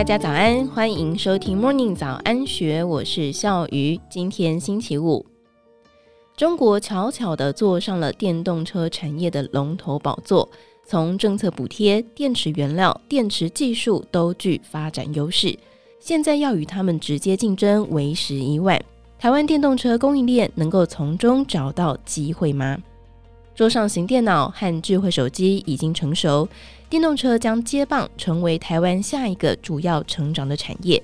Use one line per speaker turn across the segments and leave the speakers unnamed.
大家早安，欢迎收听 Morning 早安学，我是笑鱼。今天星期五，中国悄悄地坐上了电动车产业的龙头宝座，从政策补贴、电池原料、电池技术都具发展优势。现在要与他们直接竞争，为时已晚。台湾电动车供应链能够从中找到机会吗？桌上型电脑和智慧手机已经成熟，电动车将接棒成为台湾下一个主要成长的产业。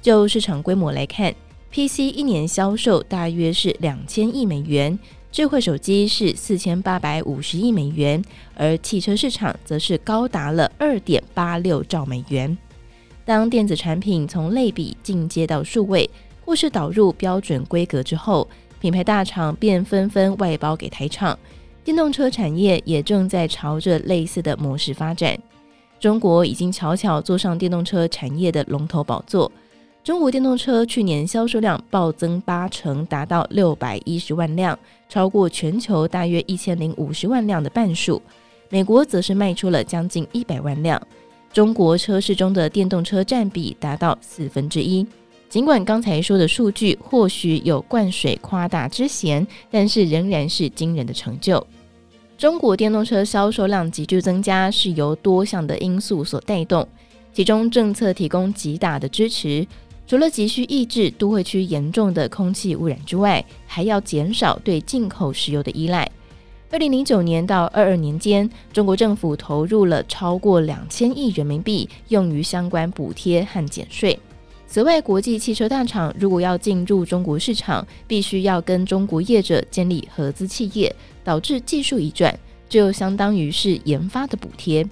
就市场规模来看，PC 一年销售大约是两千亿美元，智慧手机是四千八百五十亿美元，而汽车市场则是高达了二点八六兆美元。当电子产品从类比进阶到数位，或是导入标准规格之后，品牌大厂便纷纷外包给台厂。电动车产业也正在朝着类似的模式发展。中国已经悄悄坐上电动车产业的龙头宝座。中国电动车去年销售量暴增八成，达到六百一十万辆，超过全球大约一千零五十万辆的半数。美国则是卖出了将近一百万辆。中国车市中的电动车占比达到四分之一。尽管刚才说的数据或许有灌水夸大之嫌，但是仍然是惊人的成就。中国电动车销售量急剧增加，是由多项的因素所带动，其中政策提供极大的支持，除了急需抑制都会区严重的空气污染之外，还要减少对进口石油的依赖。二零零九年到二二年间，中国政府投入了超过两千亿人民币，用于相关补贴和减税。此外，国际汽车大厂如果要进入中国市场，必须要跟中国业者建立合资企业，导致技术移转，就相当于是研发的补贴。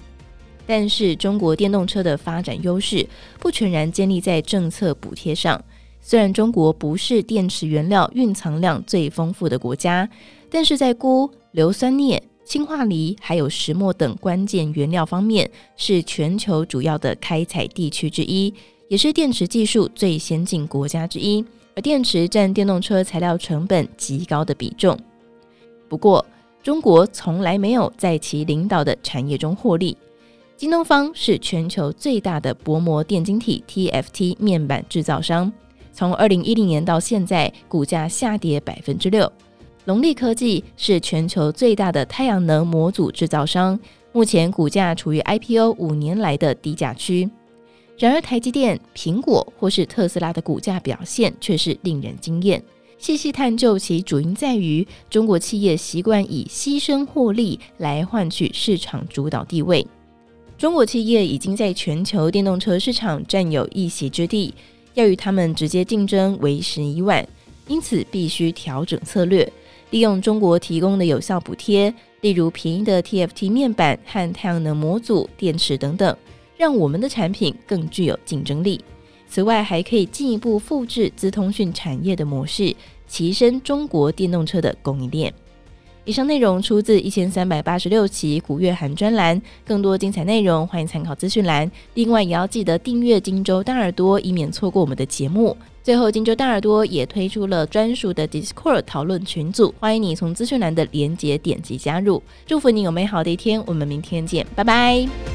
但是，中国电动车的发展优势不全然建立在政策补贴上。虽然中国不是电池原料蕴藏量最丰富的国家，但是在钴、硫酸镍、氢化锂还有石墨等关键原料方面，是全球主要的开采地区之一，也是电池技术最先进国家之一。而电池占电动车材料成本极高的比重。不过，中国从来没有在其领导的产业中获利。京东方是全球最大的薄膜电晶体 TFT 面板制造商。从二零一零年到现在，股价下跌百分之六。隆力科技是全球最大的太阳能模组制造商，目前股价处于 IPO 五年来的低价区。然而，台积电、苹果或是特斯拉的股价表现却是令人惊艳。细细探究其主因，在于中国企业习惯以牺牲获利来换取市场主导地位。中国企业已经在全球电动车市场占有一席之地。要与他们直接竞争为时已晚，因此必须调整策略，利用中国提供的有效补贴，例如便宜的 TFT 面板和太阳能模组、电池等等，让我们的产品更具有竞争力。此外，还可以进一步复制资通讯产业的模式，提升中国电动车的供应链。以上内容出自一千三百八十六期古月涵专栏，更多精彩内容欢迎参考资讯栏。另外，也要记得订阅荆州大耳朵，以免错过我们的节目。最后，荆州大耳朵也推出了专属的 Discord 讨论群组，欢迎你从资讯栏的连结点击加入。祝福你有美好的一天，我们明天见，拜拜。